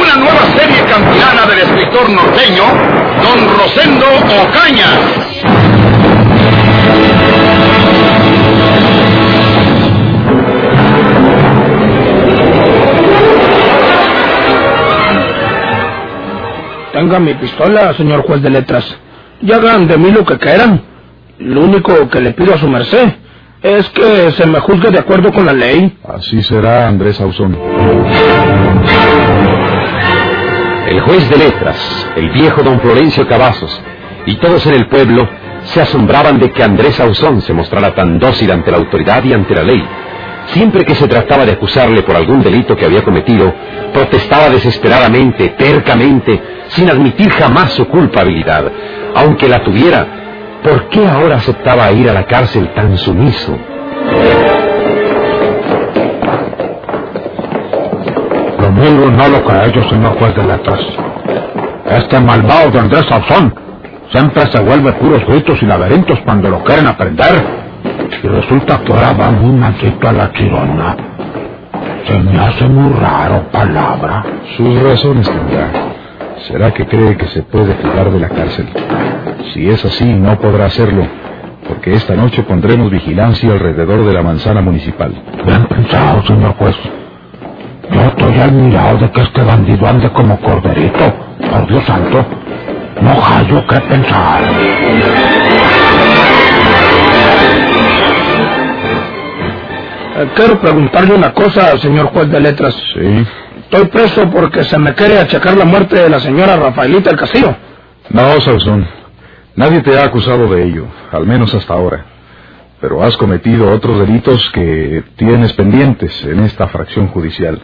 Una nueva serie campilana del escritor norteño, don Rosendo Ocaña. Tenga mi pistola, señor juez de letras. Y hagan de mí lo que quieran. Lo único que le pido a su merced es que se me juzgue de acuerdo con la ley. Así será, Andrés Ausón. El juez de letras, el viejo don Florencio Cavazos, y todos en el pueblo se asombraban de que Andrés Ausón se mostrara tan dócil ante la autoridad y ante la ley. Siempre que se trataba de acusarle por algún delito que había cometido, protestaba desesperadamente, tercamente, sin admitir jamás su culpabilidad. Aunque la tuviera, ¿por qué ahora aceptaba ir a la cárcel tan sumiso? Lo mismo no lo que ellos, señor juez de letras. Este malvado de Andrés Sauzón siempre se vuelve puros gritos y laberintos cuando lo quieren aprender. Y resulta que ahora va muy mansito a la chirona. Se me hace muy raro, palabra. Sus razones tendrá. ¿Será que cree que se puede fugar de la cárcel? Si es así, no podrá hacerlo, porque esta noche pondremos vigilancia alrededor de la manzana municipal. Bien pensado, señor juez. Yo estoy admirado de que este bandido ande como corderito. Por Dios santo, no hallo qué pensar. Eh, quiero preguntarle una cosa, señor juez de letras. Sí. Estoy preso porque se me quiere achacar la muerte de la señora Rafaelita del Castillo. No, Sauzón. Nadie te ha acusado de ello, al menos hasta ahora. Pero has cometido otros delitos que tienes pendientes en esta fracción judicial.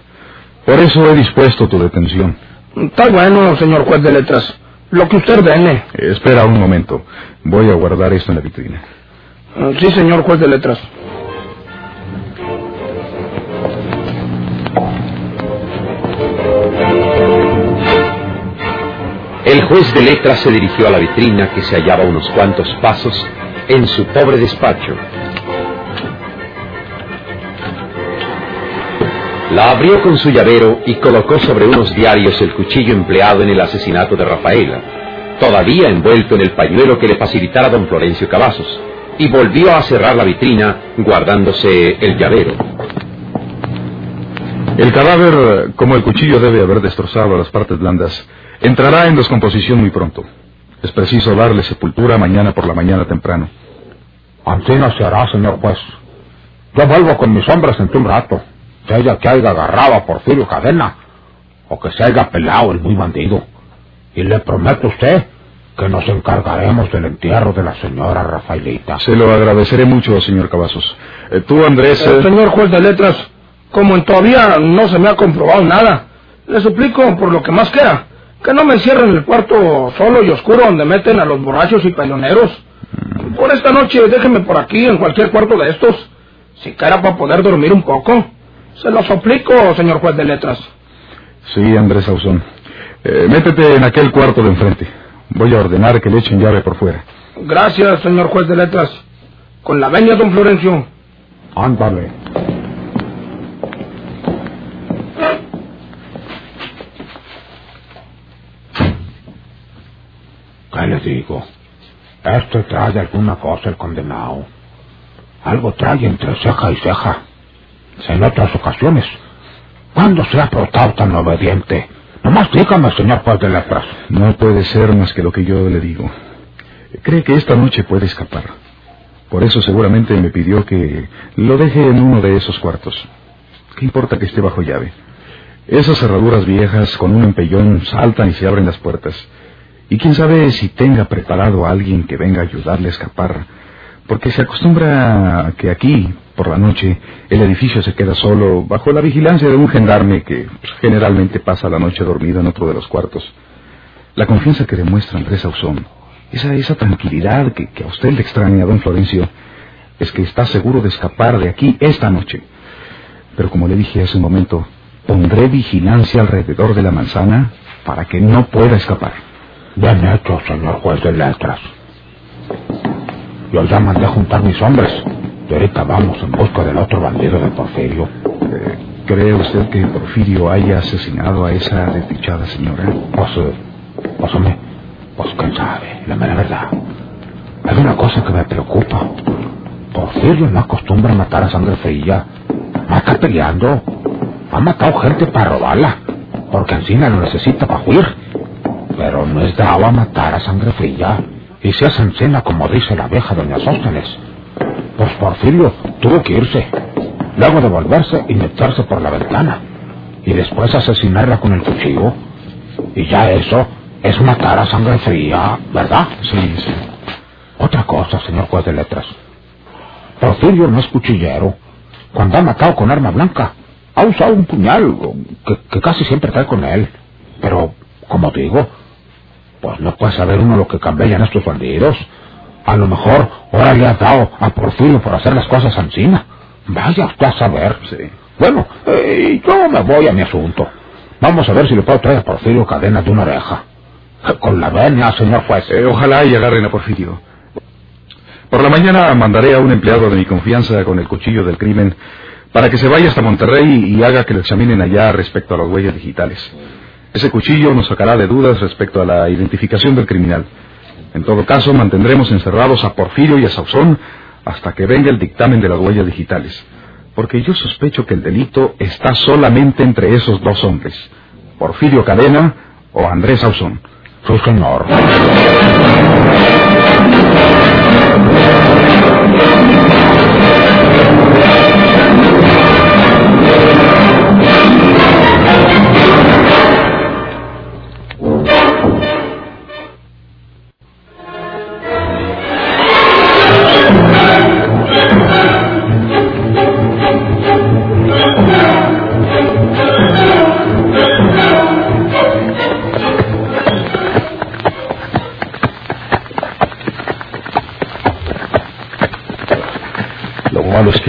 Por eso he dispuesto tu detención. Está bueno, señor juez de letras. Lo que usted ordene. Espera un momento. Voy a guardar esto en la vitrina. Eh, Sí, señor juez de letras. El juez de letras se dirigió a la vitrina que se hallaba a unos cuantos pasos en su pobre despacho. La abrió con su llavero y colocó sobre unos diarios el cuchillo empleado en el asesinato de Rafaela, todavía envuelto en el pañuelo que le facilitara don Florencio Cavazos, y volvió a cerrar la vitrina guardándose el llavero. El cadáver, como el cuchillo debe haber destrozado las partes blandas, entrará en descomposición muy pronto. Es preciso darle sepultura mañana por la mañana temprano. Así no se hará, señor juez. Yo vuelvo con mis hombres en un rato. Sea que haya agarrado a Porfirio Cadena o que se haya pelado el muy bandido. Y le prometo a usted que nos encargaremos del entierro de la señora Rafaelita. Se lo agradeceré mucho, señor Cavazos. Eh, tú, Andrés... Eh, eh, señor juez de letras, como en todavía no se me ha comprobado nada, le suplico por lo que más quiera, que no me encierren en el cuarto solo y oscuro donde meten a los borrachos y peleoneros. Por esta noche déjeme por aquí, en cualquier cuarto de estos, si quiera para poder dormir un poco. Se lo suplico, señor juez de letras. Sí, Andrés Ausón. Eh, métete en aquel cuarto de enfrente. Voy a ordenar que le echen llave por fuera. Gracias, señor juez de letras. Con la venia, don Florencio. Ándale. ¿Qué le digo? Este trae alguna cosa el condenado. Algo trae entre ceja y ceja. En otras ocasiones. ¿Cuándo se ha portado tan obediente? Nomás dígame, señor juez de letras. No puede ser más que lo que yo le digo. Cree que esta noche puede escapar. Por eso seguramente me pidió que lo deje en uno de esos cuartos. ¿Qué importa que esté bajo llave? Esas cerraduras viejas con un empellón saltan y se abren las puertas. Y quién sabe si tenga preparado a alguien que venga a ayudarle a escapar. Porque se acostumbra a que aquí, por la noche, el edificio se queda solo bajo la vigilancia de un gendarme que generalmente pasa la noche dormido en otro de los cuartos. La confianza que demuestra Andrés Ausón esa, esa tranquilidad que, que a usted le extraña, don Florencio, es que está seguro de escapar de aquí esta noche. Pero como le dije hace un momento, pondré vigilancia alrededor de la manzana para que no pueda escapar. Bien hecho, señor juez de letras. Yo ya mandé a juntar mis hombres. Ahorita vamos en busca del otro bandido de Porfirio. Eh, ¿Cree usted que Porfirio haya asesinado a esa desdichada señora? Pues, eh, pues, hombre, pues quién sabe, la mera verdad. Hay una cosa que me preocupa. Porfirio no acostumbra a matar a sangre fría. Mata peleando. Ha matado gente para robarla, porque encima lo necesita para huir. Pero no es dado a matar a sangre fría. Y se hace encena como dice la vieja doña Sóstenes. Pues Porfirio tuvo que irse. Luego de volverse y meterse por la ventana. Y después asesinarla con el cuchillo. Y ya eso es matar a sangre fría, ¿verdad? Sí, sí. Otra cosa, señor juez de letras. Porfirio no es cuchillero. Cuando ha matado con arma blanca, ha usado un puñal que, que casi siempre trae con él. Pero, como digo, pues no puede saber uno lo que cambian estos bandidos. A lo mejor ahora le ha dado a Porfirio por hacer las cosas encima. Vaya usted a saber. Sí. Bueno, eh, yo me voy a mi asunto. Vamos a ver si le puedo traer a Porfirio cadenas de una oreja. Con la venia, señor juez. Eh, ojalá y agarren a Porfirio. Por la mañana mandaré a un empleado de mi confianza con el cuchillo del crimen para que se vaya hasta Monterrey y haga que lo examinen allá respecto a las huellas digitales. Ese cuchillo nos sacará de dudas respecto a la identificación del criminal. En todo caso, mantendremos encerrados a Porfirio y a Sauzón hasta que venga el dictamen de las huellas digitales. Porque yo sospecho que el delito está solamente entre esos dos hombres, Porfirio Cadena o Andrés Sauzón.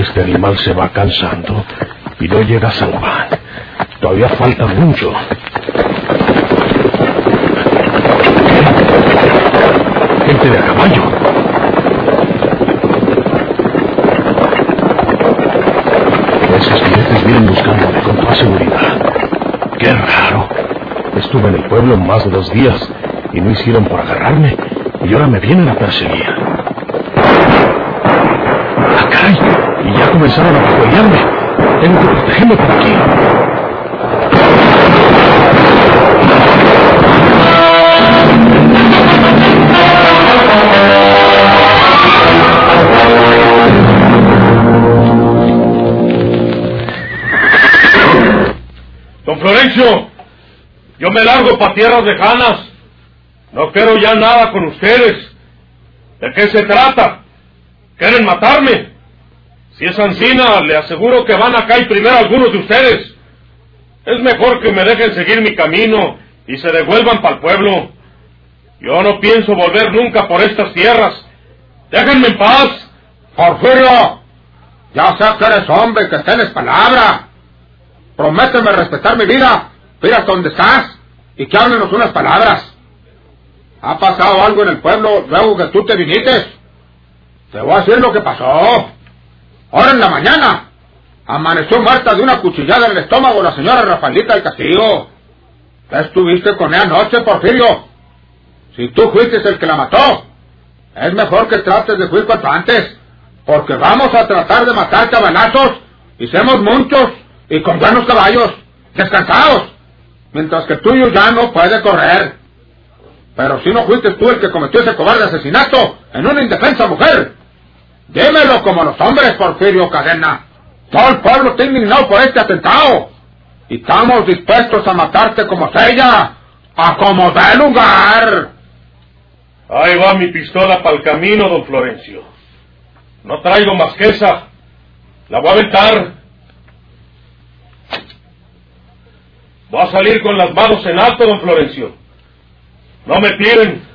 Este animal se va cansando y no llega a Juan. Todavía falta mucho. Gente de a caballo. Esos jinetes vienen buscándome con toda seguridad. Qué raro. Estuve en el pueblo más de dos días y no hicieron por agarrarme y ahora me vienen a perseguir. ¡Ah, caray! Y ya comenzaron a patrullarme. Tengo que protegerme por aquí. Don Florencio, yo me largo para tierras lejanas. No quiero ya nada con ustedes. ¿De qué se trata? ¿Quieren matarme? Si es Ancina, le aseguro que van a caer primero algunos de ustedes. Es mejor que me dejen seguir mi camino y se devuelvan para el pueblo. Yo no pienso volver nunca por estas tierras. Déjenme en paz. Porfirio, ya sé que eres hombre, que tienes palabra. Prométeme respetar mi vida. Mira hasta donde estás y que háblenos unas palabras. ¿Ha pasado algo en el pueblo luego que tú te viniste? Te voy a decir lo que pasó. Ahora en la mañana amaneció muerta de una cuchillada en el estómago la señora Rafaelita del Castillo. ¿Qué estuviste con ella anoche, Porfirio? Si tú fuiste el que la mató, es mejor que trates de fuir cuanto antes, porque vamos a tratar de matar cabalazos y seamos muchos y con buenos caballos, descansados, mientras que tuyo ya no puede correr. Pero si no fuiste tú el que cometió ese cobarde asesinato en una indefensa mujer, dímelo como los hombres, Porfirio Cadena. Todo el pueblo está indignado por este atentado. Y estamos dispuestos a matarte como ella, a como dé lugar. Ahí va mi pistola para el camino, don Florencio. No traigo más que esa. La voy a aventar. Voy a salir con las manos en alto, don Florencio. No me tiren.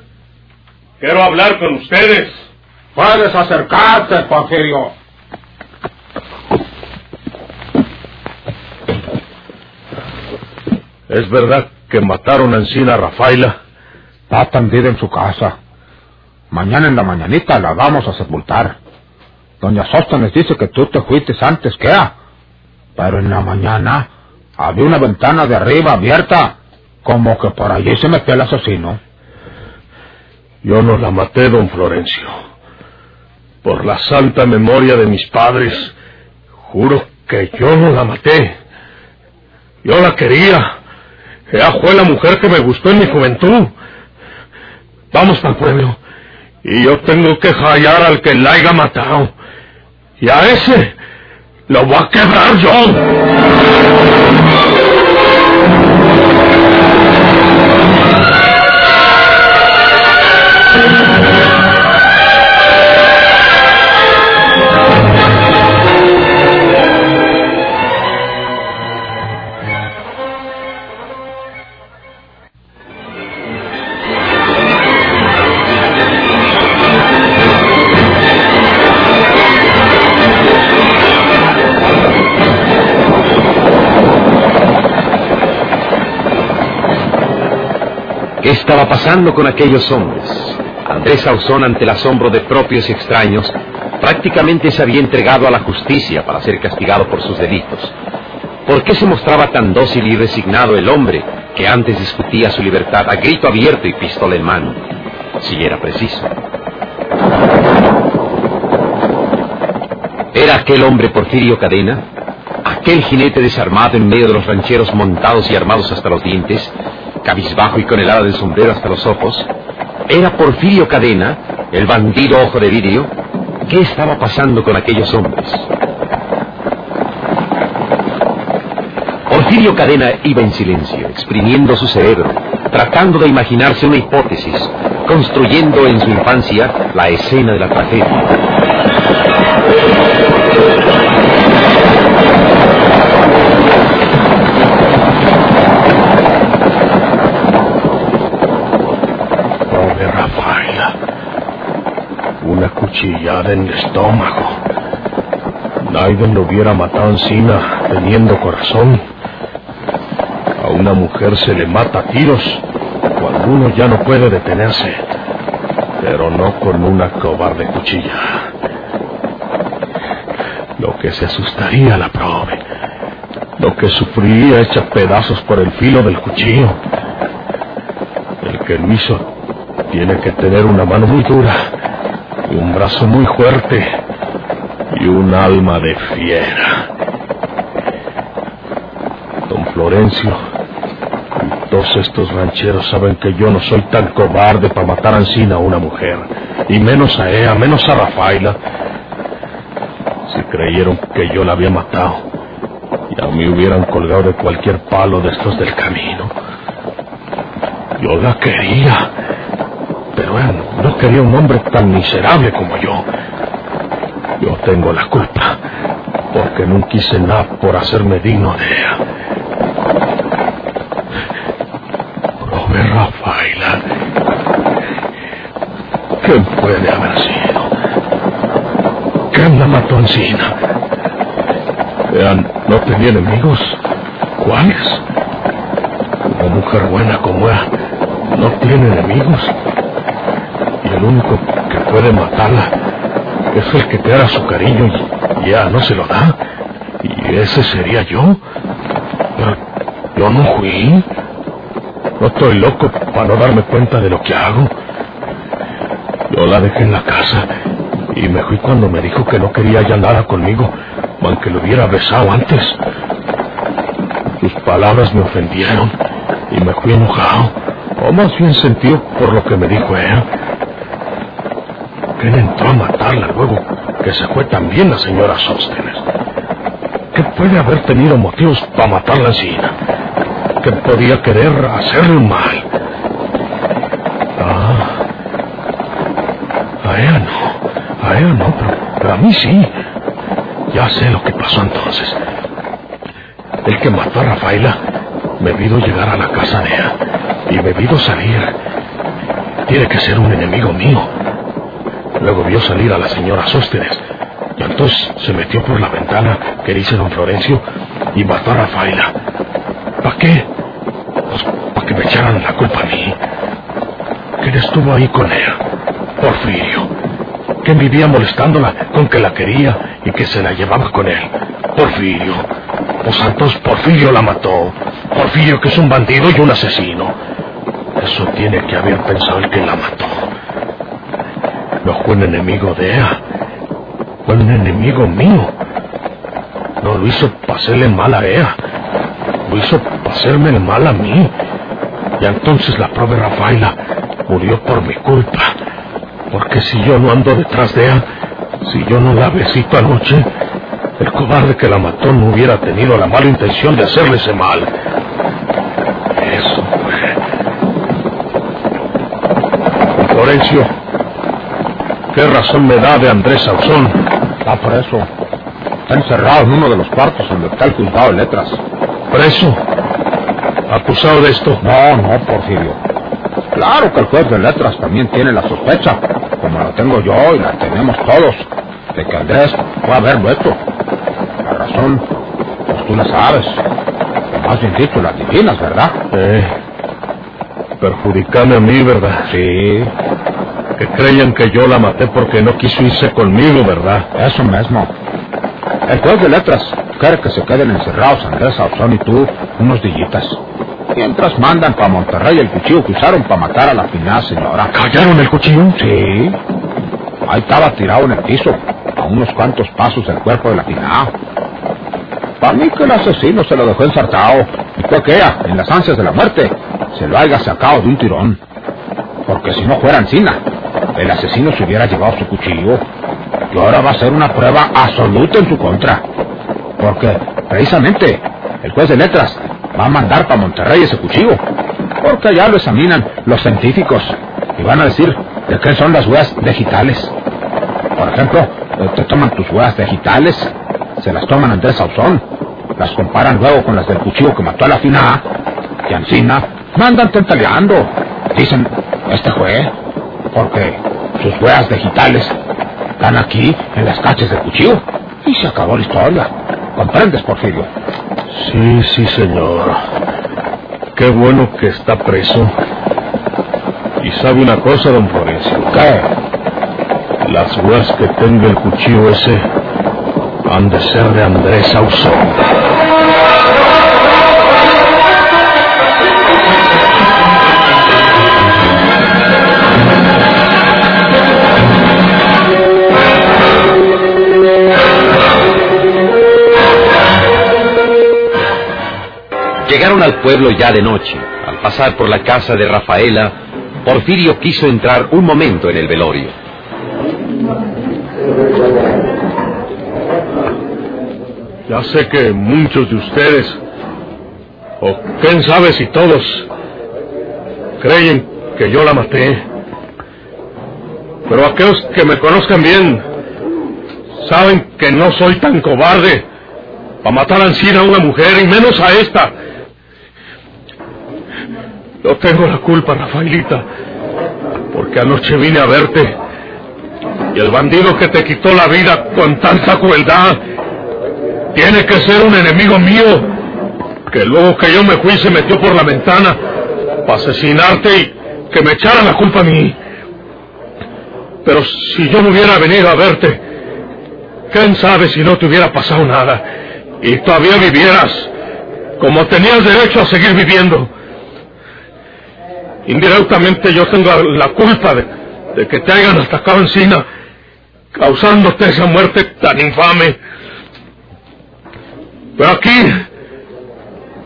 Quiero hablar con ustedes. Puedes acercarte, Porfirio. ¿Es verdad que mataron a Encina Rafaela? Está tendida en su casa. Mañana en la mañanita la vamos a sepultar. Doña Sóstenes dice que tú te fuiste antes que ella. Pero en la mañana había una ventana de arriba abierta, como que por allí se metió el asesino. Yo no la maté, don Florencio. Por la santa memoria de mis padres, juro que yo no la maté. Yo la quería. Ella fue la mujer que me gustó en mi juventud. Vamos para el pueblo. Y yo tengo que hallar al que la haya matado. Y a ese lo voy a quebrar yo. Pasando con aquellos hombres? Andrés Ausón, ante el asombro de propios y extraños, prácticamente se había entregado a la justicia para ser castigado por sus delitos. ¿Por qué se mostraba tan dócil y resignado el hombre que antes discutía su libertad a grito abierto y pistola en mano, si era preciso? ¿Era aquel hombre Porfirio Cadena? ¿Aquel jinete desarmado en medio de los rancheros montados y armados hasta los dientes, cabizbajo y con el ala del sombrero hasta los ojos? ¿Era Porfirio Cadena, el bandido ojo de vidrio? ¿Qué estaba pasando con aquellos hombres? Porfirio Cadena iba en silencio, exprimiendo su cerebro, tratando de imaginarse una hipótesis, construyendo en su infancia la escena de la tragedia. Pobre Rafaela. Una cuchillada en el estómago. Naiden lo hubiera matado encima, teniendo corazón. A una mujer se le mata a tiros cuando uno ya no puede detenerse. Pero no con una cobarde cuchilla. Lo que se asustaría la prove. Lo que sufriría hecha pedazos por el filo del cuchillo. El que lo hizo tiene que tener una mano muy dura y un brazo muy fuerte y un alma de fiera. Don Florencio, y todos estos rancheros saben que yo no soy tan cobarde para matar a Encina a una mujer, y menos a ella, menos a Rafaela. Si creyeron que yo la había matado, ya me hubieran colgado de cualquier palo de estos del camino. Yo la quería, no quería un hombre tan miserable como yo. Yo tengo la culpa, porque no quise nada por hacerme digno de ella. Pobre Rafaela. ¿Quién puede haber sido? ¿Quién la mató encina? Vean, no tenía enemigos. ¿Cuáles? Una mujer buena como ella no tiene enemigos. Y el único que puede matarla es el que te da su cariño y ya no se lo da. Y ese sería yo. Yo no fui. No estoy loco para no darme cuenta de lo que hago. Yo la dejé en la casa y me fui cuando me dijo que no quería ya nada conmigo, aunque lo hubiera besado antes. Sus palabras me ofendieron y me fui enojado, o más bien sentido por lo que me dijo él. ¿Quién entró a matarla luego que se fue también la señora Sóstenes? ¿Qué puede haber tenido motivos para matarla así? Que podía querer hacerle mal. Ah, a ella no, a ella no, pero, pero a mí sí. Ya sé lo que pasó entonces. El que mató a Rafaela me vio llegar a la casa de ella y me vio salir. Tiene que ser un enemigo mío. Luego vio salir a la señora Sóstenes. Y entonces se metió por la ventana que dice don Florencio y mató a Rafaela. ¿Para qué? Pues para que me echaran la culpa a mí. ¿Quién estuvo ahí con ella? Porfirio. ¿Quién vivía molestándola con que la quería y que se la llevaba con él? Porfirio. Pues entonces Porfirio la mató. Porfirio que es un bandido y un asesino. Eso tiene que haber pensado el que la mató. No fue un enemigo de ella. Fue un enemigo mío. No lo hizo para hacerle mal a ella. Lo hizo para hacerme el mal a mí. Y entonces la pobre Rafaela murió por mi culpa. Porque si yo no ando detrás de ella, si yo no la besito anoche, el cobarde que la mató no hubiera tenido la mala intención de hacerle ese mal. Eso fue. Florencio, ¿qué razón me da de Andrés Sauzón? Está preso. Está encerrado en uno de los cuartos donde está el juzgado de letras. ¿Preso? ¿Acusado de esto? No, no, Porfirio. Claro que el juez de letras también tiene la sospecha, como la tengo yo y la tenemos todos, de que Andrés fue a haberlo hecho. La razón, pues tú la sabes. Más bien dicho, la adivinas, ¿verdad? Eh, perjudicarme a mí, ¿verdad? Sí, Que creían que yo la maté porque no quiso irse conmigo, ¿verdad? eso mismo. El juez de letras quiere que se queden encerrados Andrés Sauzón y tú unos dillitas. Mientras mandan para Monterrey el cuchillo que usaron para matar a la finada señora. ¿Callaron el cuchillo? Sí. Ahí estaba tirado en el piso, a unos cuantos pasos del cuerpo de la finada. Para mí que el asesino se lo dejó ensartado. Y fue que ella, en las ansias de la muerte, se lo haya sacado de un tirón. Porque si no fuera encina, el asesino se hubiera llevado su cuchillo. Y ahora va a ser una prueba absoluta en su contra. Porque, precisamente, el juez de letras va a mandar para Monterrey ese cuchillo. Porque allá lo examinan los científicos y van a decir de qué son las huellas digitales. Por ejemplo, eh, te toman tus huellas digitales, se las toman Andrés Sauzón, las comparan luego con las del cuchillo que mató a la fina y Ancina mandan tentaleando. Dicen, este fue, porque sus huellas digitales están aquí en las cachas del cuchillo. Y se acabó la historia. ¿Comprendes, Porfirio? Sí, sí, señor. Qué bueno que está preso. Y sabe una cosa, don Florencio. ¿Qué? Las huellas que tenga el cuchillo ese han de ser de Andrés Sauzón. Llegaron al pueblo ya de noche. Al pasar por la casa de Rafaela, Porfirio quiso entrar un momento en el velorio. Ya sé que muchos de ustedes, o quién sabe si todos, creen que yo la maté. Pero aquellos que me conozcan bien, saben que no soy tan cobarde para matar a a una mujer y menos a esta. Yo tengo la culpa, Rafaelita, porque anoche vine a verte y el bandido que te quitó la vida con tanta crueldad tiene que ser un enemigo mío que luego que yo me fui se metió por la ventana para asesinarte y que me echara la culpa a mí. Pero si yo no hubiera venido a verte, quién sabe si no te hubiera pasado nada y todavía vivieras como tenías derecho a seguir viviendo. Indirectamente yo tengo la culpa de, de que te hayan atacado encima, causándote esa muerte tan infame. Pero aquí,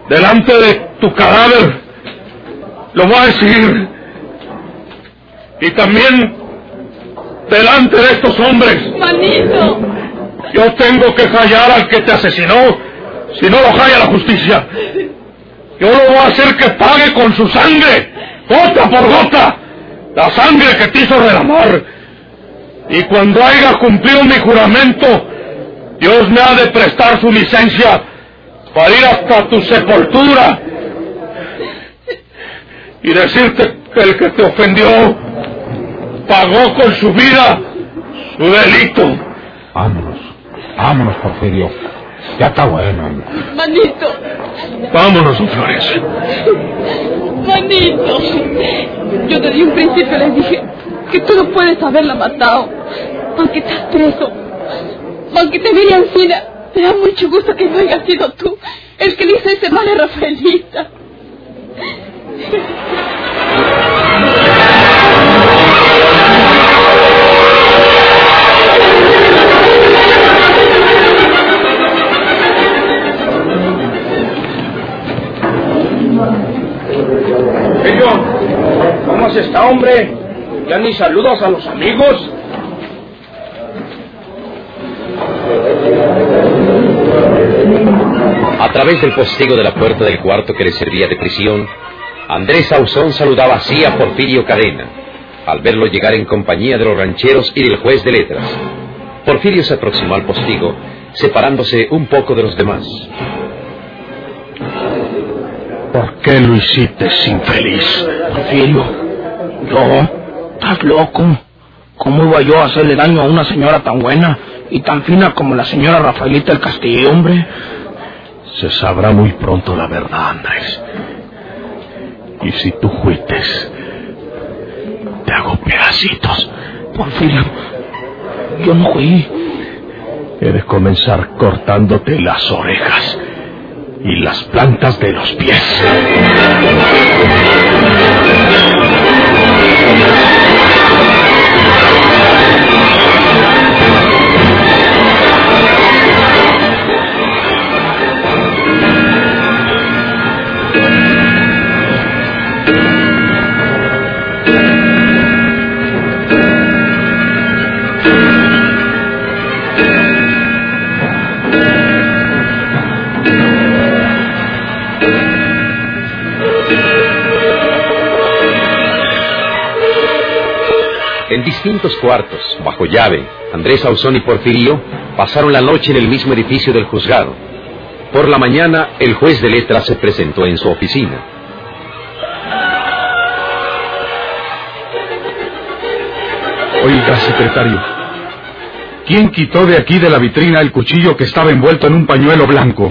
delante de tu cadáver, lo voy a decir. Y también delante de estos hombres. Manito. Yo tengo que callar al que te asesinó, si no lo calla la justicia. Yo lo voy a hacer que pague con su sangre, gota por gota, la sangre que te hizo derramar. Y cuando haya cumplido mi juramento, Dios me ha de prestar su licencia para ir hasta tu sepultura y decirte El que te ofendió pagó con su vida su delito. Vámonos, vámonos, Porfirio. Ya está bueno. Manito, Vámonos, Flores. Manito. Yo desde un principio les dije que tú no puedes haberla matado. Aunque estás preso. Aunque te mire encima. Me da mucho gusto que no hayas sido tú el que le hizo ese mal a Rafaelita. Hombre? Ya ni saludos a los amigos. A través del postigo de la puerta del cuarto que le servía de prisión, Andrés Ausón saludaba así a Porfirio Cadena, al verlo llegar en compañía de los rancheros y del juez de letras. Porfirio se aproximó al postigo, separándose un poco de los demás. ¿Por qué lo hiciste, infeliz? Porfirio, yo, estás loco. ¿Cómo iba yo a hacerle daño a una señora tan buena y tan fina como la señora Rafaelita del Castillo, hombre? Se sabrá muy pronto la verdad, Andrés. Y si tú fuites, te hago pedacitos. Porfirio, yo no fui. He de comenzar cortándote las orejas y las plantas de los pies. Amen. Distintos cuartos, bajo llave, Andrés Ausón y Porfirio pasaron la noche en el mismo edificio del juzgado. Por la mañana, el juez de letras se presentó en su oficina. Oiga, secretario. ¿Quién quitó de aquí de la vitrina el cuchillo que estaba envuelto en un pañuelo blanco?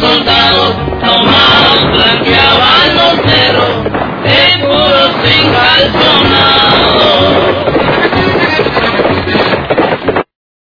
soldados, tomados blanqueaban los cerros, de puros encalzonados.